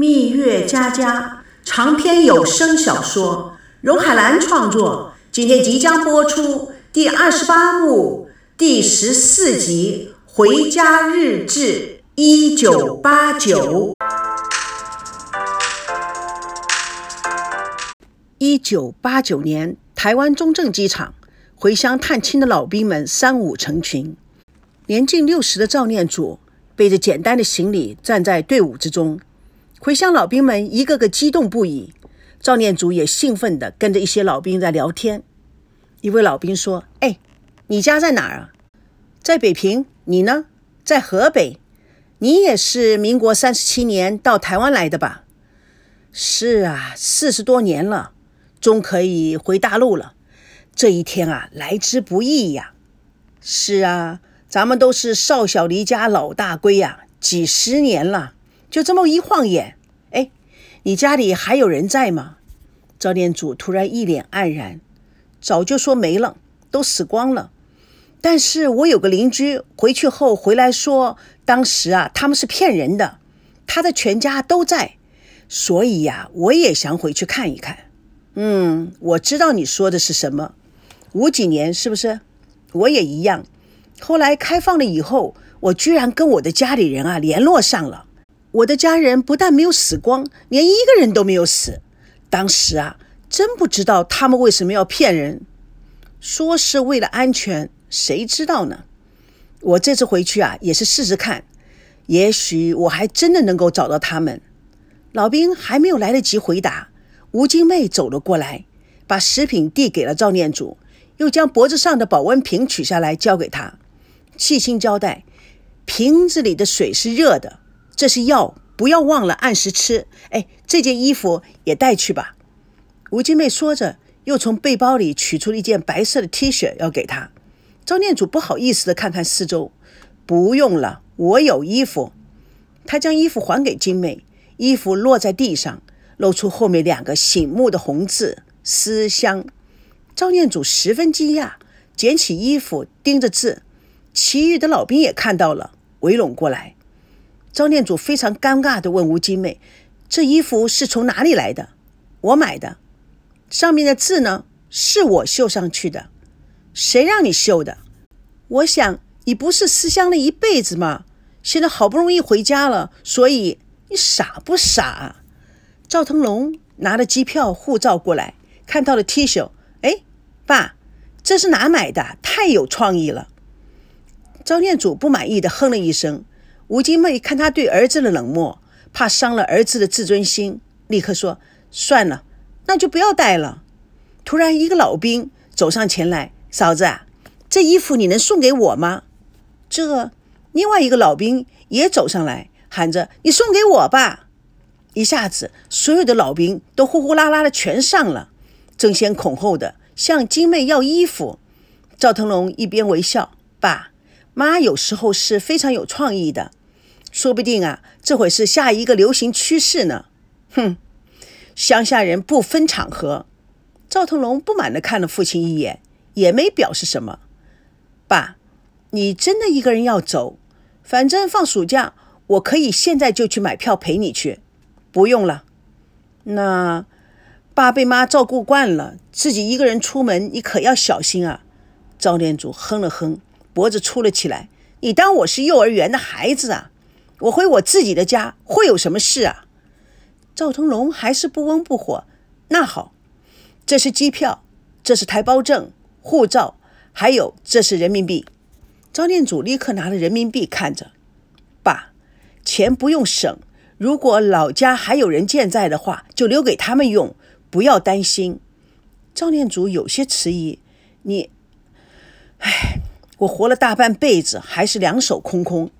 蜜月佳佳》长篇有声小说，荣海兰创作，今天即将播出第二十八幕第十四集《回家日志》一九八九。一九八九年，台湾中正机场，回乡探亲的老兵们三五成群。年近六十的赵念祖背着简单的行李站在队伍之中，回乡老兵们一个个激动不已。赵念祖也兴奋地跟着一些老兵在聊天。一位老兵说：“哎，你家在哪儿啊？在北平。你呢？在河北。你也是民国三十七年到台湾来的吧？是啊，四十多年了。”终可以回大陆了，这一天啊，来之不易呀。是啊，咱们都是少小离家老大归呀，几十年了，就这么一晃眼，哎，你家里还有人在吗？赵念祖突然一脸黯然，早就说没了，都死光了。但是我有个邻居回去后回来说，当时啊，他们是骗人的，他的全家都在，所以呀，我也想回去看一看。嗯，我知道你说的是什么，五几年是不是？我也一样。后来开放了以后，我居然跟我的家里人啊联络上了。我的家人不但没有死光，连一个人都没有死。当时啊，真不知道他们为什么要骗人，说是为了安全，谁知道呢？我这次回去啊，也是试试看，也许我还真的能够找到他们。老兵还没有来得及回答。吴金妹走了过来，把食品递给了赵念祖，又将脖子上的保温瓶取下来交给他，细心交代：瓶子里的水是热的，这是药，不要忘了按时吃。哎，这件衣服也带去吧。吴金妹说着，又从背包里取出了一件白色的 T 恤要给他。赵念祖不好意思地看看四周，不用了，我有衣服。他将衣服还给金妹，衣服落在地上。露出后面两个醒目的红字“思乡”，赵念祖十分惊讶，捡起衣服盯着字。其余的老兵也看到了，围拢过来。张念祖非常尴尬地问吴金妹：“这衣服是从哪里来的？”“我买的。”“上面的字呢？”“是我绣上去的。”“谁让你绣的？”“我想你不是思乡了一辈子吗？现在好不容易回家了，所以你傻不傻？”赵腾龙拿了机票、护照过来，看到了 T 恤，哎，爸，这是哪买的？太有创意了。张念祖不满意的哼了一声。吴金妹看他对儿子的冷漠，怕伤了儿子的自尊心，立刻说：“算了，那就不要带了。”突然，一个老兵走上前来：“嫂子，这衣服你能送给我吗？”这另外一个老兵也走上来，喊着：“你送给我吧。”一下子，所有的老兵都呼呼啦啦的全上了，争先恐后的向金妹要衣服。赵腾龙一边微笑：“爸妈有时候是非常有创意的，说不定啊，这会是下一个流行趋势呢。”哼，乡下人不分场合。赵腾龙不满地看了父亲一眼，也没表示什么。爸，你真的一个人要走？反正放暑假，我可以现在就去买票陪你去。不用了，那爸被妈照顾惯了，自己一个人出门，你可要小心啊！赵念祖哼了哼，脖子粗了起来。你当我是幼儿园的孩子啊？我回我自己的家会有什么事啊？赵腾龙还是不温不火。那好，这是机票，这是台胞证、护照，还有这是人民币。赵念祖立刻拿了人民币看着，爸，钱不用省。如果老家还有人健在的话，就留给他们用，不要担心。赵念祖有些迟疑：“你，唉，我活了大半辈子，还是两手空空。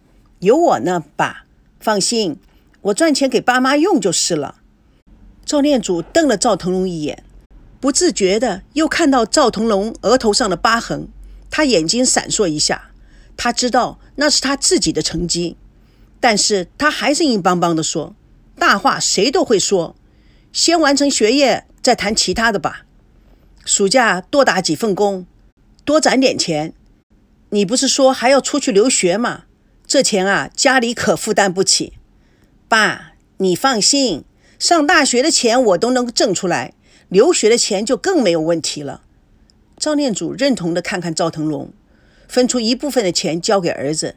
有我呢，爸，放心，我赚钱给爸妈用就是了。”赵念祖瞪了赵腾龙一眼，不自觉的又看到赵腾龙额头上的疤痕，他眼睛闪烁一下，他知道那是他自己的成绩。但是他还是硬邦邦的说：“大话谁都会说，先完成学业再谈其他的吧。暑假多打几份工，多攒点钱。你不是说还要出去留学吗？这钱啊，家里可负担不起。爸，你放心，上大学的钱我都能挣出来，留学的钱就更没有问题了。赵念祖认同的看看赵腾龙，分出一部分的钱交给儿子，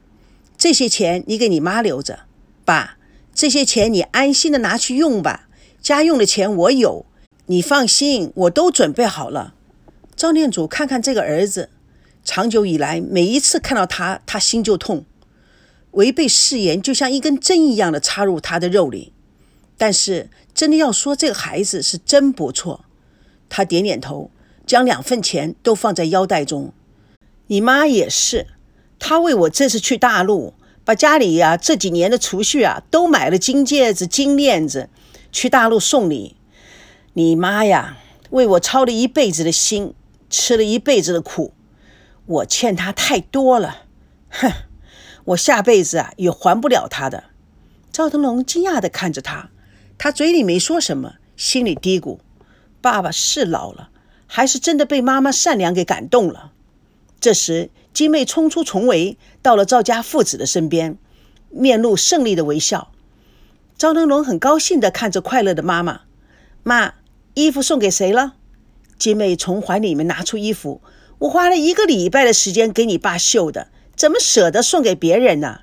这些钱你给你妈留着，爸，这些钱你安心的拿去用吧，家用的钱我有，你放心，我都准备好了。赵念祖看看这个儿子，长久以来每一次看到他，他心就痛，违背誓言就像一根针一样的插入他的肉里。但是真的要说这个孩子是真不错，他点点头。将两份钱都放在腰带中，你妈也是，她为我这次去大陆，把家里呀这几年的储蓄啊都买了金戒指、金链子，去大陆送礼。你妈呀，为我操了一辈子的心，吃了一辈子的苦，我欠她太多了，哼，我下辈子啊也还不了他的。赵腾龙惊讶地看着他，他嘴里没说什么，心里嘀咕：爸爸是老了。还是真的被妈妈善良给感动了。这时，金妹冲出重围，到了赵家父子的身边，面露胜利的微笑。赵腾龙很高兴地看着快乐的妈妈：“妈，衣服送给谁了？”金妹从怀里面拿出衣服：“我花了一个礼拜的时间给你爸绣的，怎么舍得送给别人呢？”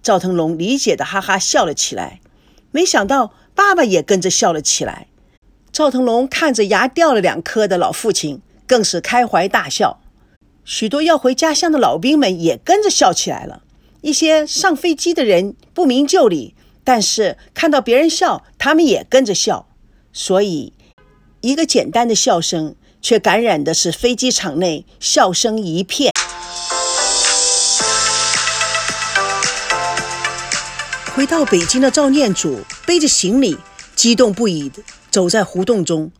赵腾龙理解的哈哈笑了起来，没想到爸爸也跟着笑了起来。赵腾龙看着牙掉了两颗的老父亲，更是开怀大笑。许多要回家乡的老兵们也跟着笑起来了。一些上飞机的人不明就里，但是看到别人笑，他们也跟着笑。所以，一个简单的笑声，却感染的是飞机场内笑声一片。回到北京的赵念祖背着行李，激动不已的。走在胡同中，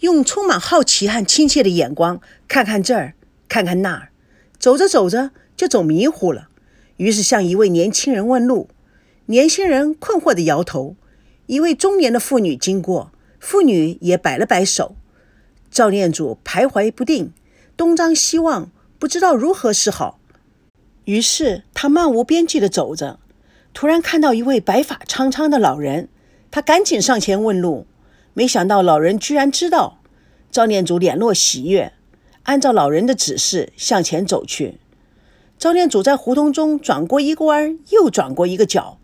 用充满好奇和亲切的眼光看看这儿，看看那儿。走着走着就走迷糊了，于是向一位年轻人问路。年轻人困惑地摇头。一位中年的妇女经过，妇女也摆了摆手。赵念祖徘徊不定，东张西望，不知道如何是好。于是他漫无边际地走着，突然看到一位白发苍苍的老人，他赶紧上前问路。没想到老人居然知道，赵念祖脸露喜悦，按照老人的指示向前走去。赵念祖在胡同中转过一个弯，又转过一个角，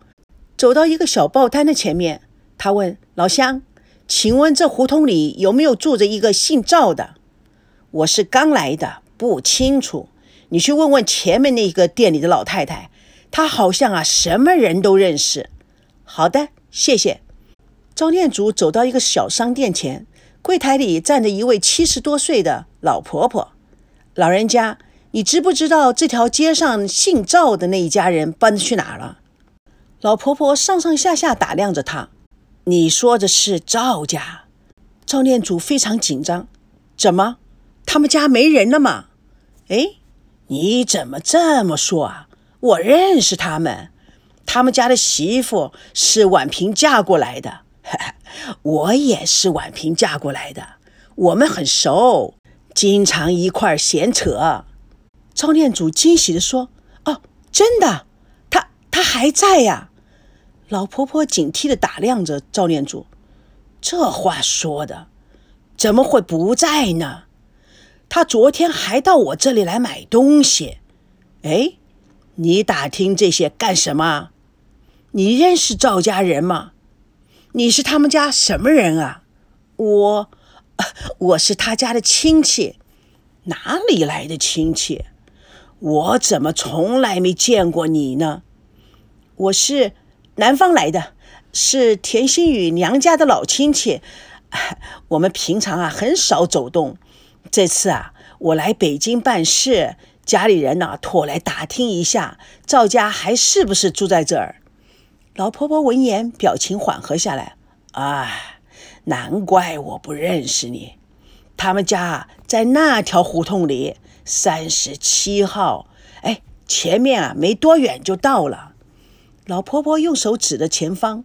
走到一个小报摊的前面，他问老乡：“请问这胡同里有没有住着一个姓赵的？”“我是刚来的，不清楚。你去问问前面那个店里的老太太，他好像啊什么人都认识。”“好的，谢谢。”赵念祖走到一个小商店前，柜台里站着一位七十多岁的老婆婆。老人家，你知不知道这条街上姓赵的那一家人搬去哪了？老婆婆上上下下打量着他。你说的是赵家？赵念祖非常紧张。怎么，他们家没人了吗？哎，你怎么这么说啊？我认识他们，他们家的媳妇是婉平嫁过来的。我也是婉平嫁过来的，我们很熟，经常一块儿闲扯。赵念祖惊喜地说：“哦，真的，他他还在呀？”老婆婆警惕地打量着赵念祖，这话说的，怎么会不在呢？他昨天还到我这里来买东西。哎，你打听这些干什么？你认识赵家人吗？你是他们家什么人啊？我，我是他家的亲戚。哪里来的亲戚？我怎么从来没见过你呢？我是南方来的，是田心雨娘家的老亲戚。我们平常啊很少走动。这次啊，我来北京办事，家里人呢托来打听一下，赵家还是不是住在这儿？老婆婆闻言，表情缓和下来。啊，难怪我不认识你。他们家在那条胡同里，三十七号。哎，前面啊，没多远就到了。老婆婆用手指着前方。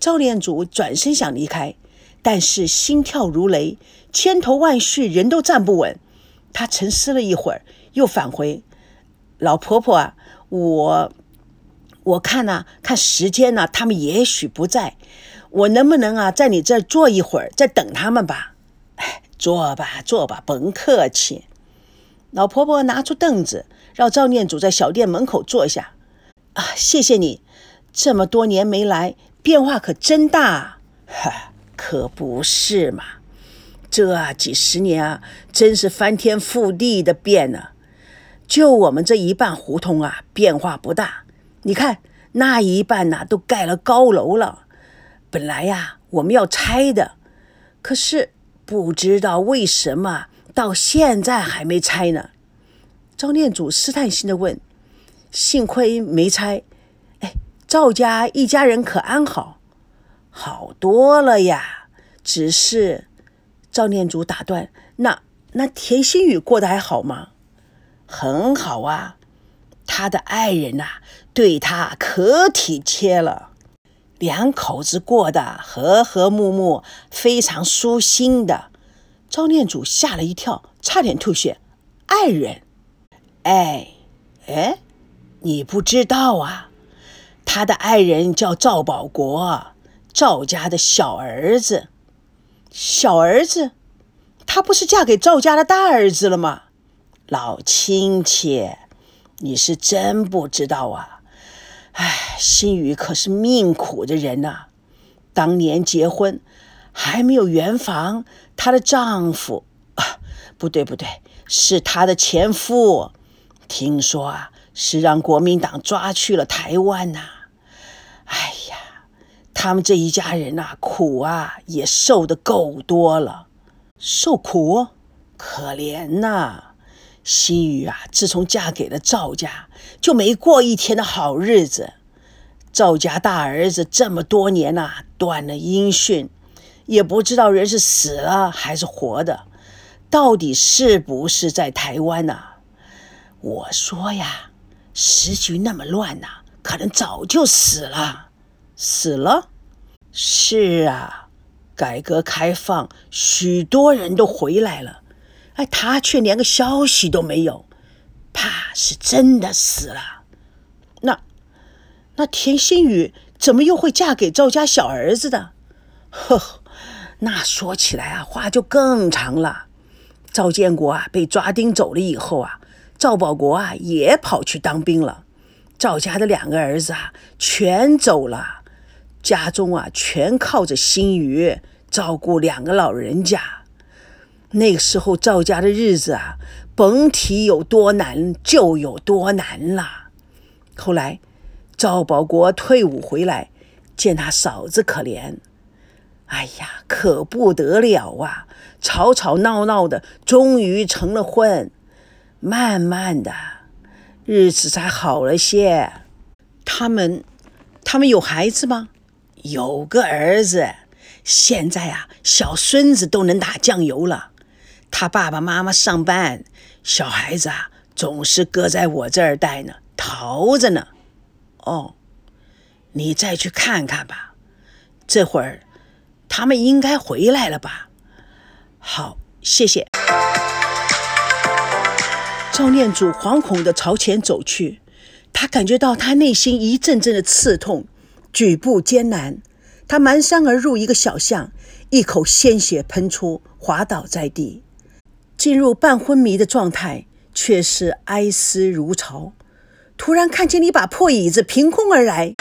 赵念祖转身想离开，但是心跳如雷，千头万绪，人都站不稳。他沉思了一会儿，又返回：“老婆婆啊，我……”我看呢，看时间呢，他们也许不在。我能不能啊，在你这儿坐一会儿，再等他们吧？哎，坐吧，坐吧，甭客气。老婆婆拿出凳子，让赵念祖在小店门口坐下。啊，谢谢你，这么多年没来，变化可真大。哈，可不是嘛，这几十年啊，真是翻天覆地的变了。就我们这一半胡同啊，变化不大。你看那一半呐，都盖了高楼了。本来呀，我们要拆的，可是不知道为什么到现在还没拆呢。赵念祖试探性的问：“幸亏没拆，哎，赵家一家人可安好？好多了呀。只是……”赵念祖打断：“那那田心雨过得还好吗？”“很好啊，他的爱人呐，对他可体贴了。”两口子过得和和睦睦，非常舒心的。赵念祖吓了一跳，差点吐血。爱人，哎哎，你不知道啊？他的爱人叫赵保国，赵家的小儿子。小儿子？他不是嫁给赵家的大儿子了吗？老亲戚，你是真不知道啊。唉，心雨可是命苦的人呐。当年结婚还没有圆房，她的丈夫啊，不对不对，是她的前夫。听说啊，是让国民党抓去了台湾呐。哎呀，他们这一家人呐，苦啊也受的够多了，受苦，可怜呐。心雨啊，自从嫁给了赵家，就没过一天的好日子。赵家大儿子这么多年呐，断了音讯，也不知道人是死了还是活的，到底是不是在台湾呐？我说呀，时局那么乱呐，可能早就死了。死了？是啊，改革开放，许多人都回来了。哎，他却连个消息都没有，怕是真的死了。那那田心雨怎么又会嫁给赵家小儿子的？呵，那说起来啊，话就更长了。赵建国啊被抓丁走了以后啊，赵保国啊也跑去当兵了。赵家的两个儿子啊全走了，家中啊全靠着心雨照顾两个老人家。那个时候，赵家的日子啊，甭提有多难，就有多难了。后来，赵保国退伍回来，见他嫂子可怜，哎呀，可不得了啊！吵吵闹闹的，终于成了婚。慢慢的，日子才好了些。他们，他们有孩子吗？有个儿子，现在啊，小孙子都能打酱油了。他爸爸妈妈上班，小孩子啊总是搁在我这儿带呢，淘着呢。哦，你再去看看吧。这会儿他们应该回来了吧？好，谢谢。赵念祖惶恐地朝前走去，他感觉到他内心一阵阵的刺痛，举步艰难。他蹒跚而入一个小巷，一口鲜血喷出，滑倒在地。进入半昏迷的状态，却是哀思如潮。突然看见一把破椅子凭空而来，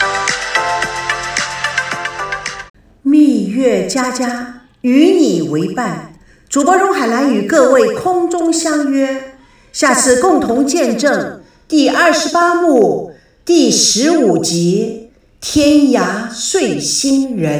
蜜月佳佳与你为伴。主播荣海兰与各位空中相约，下次共同见证第二十八幕第十五集《天涯睡心人》。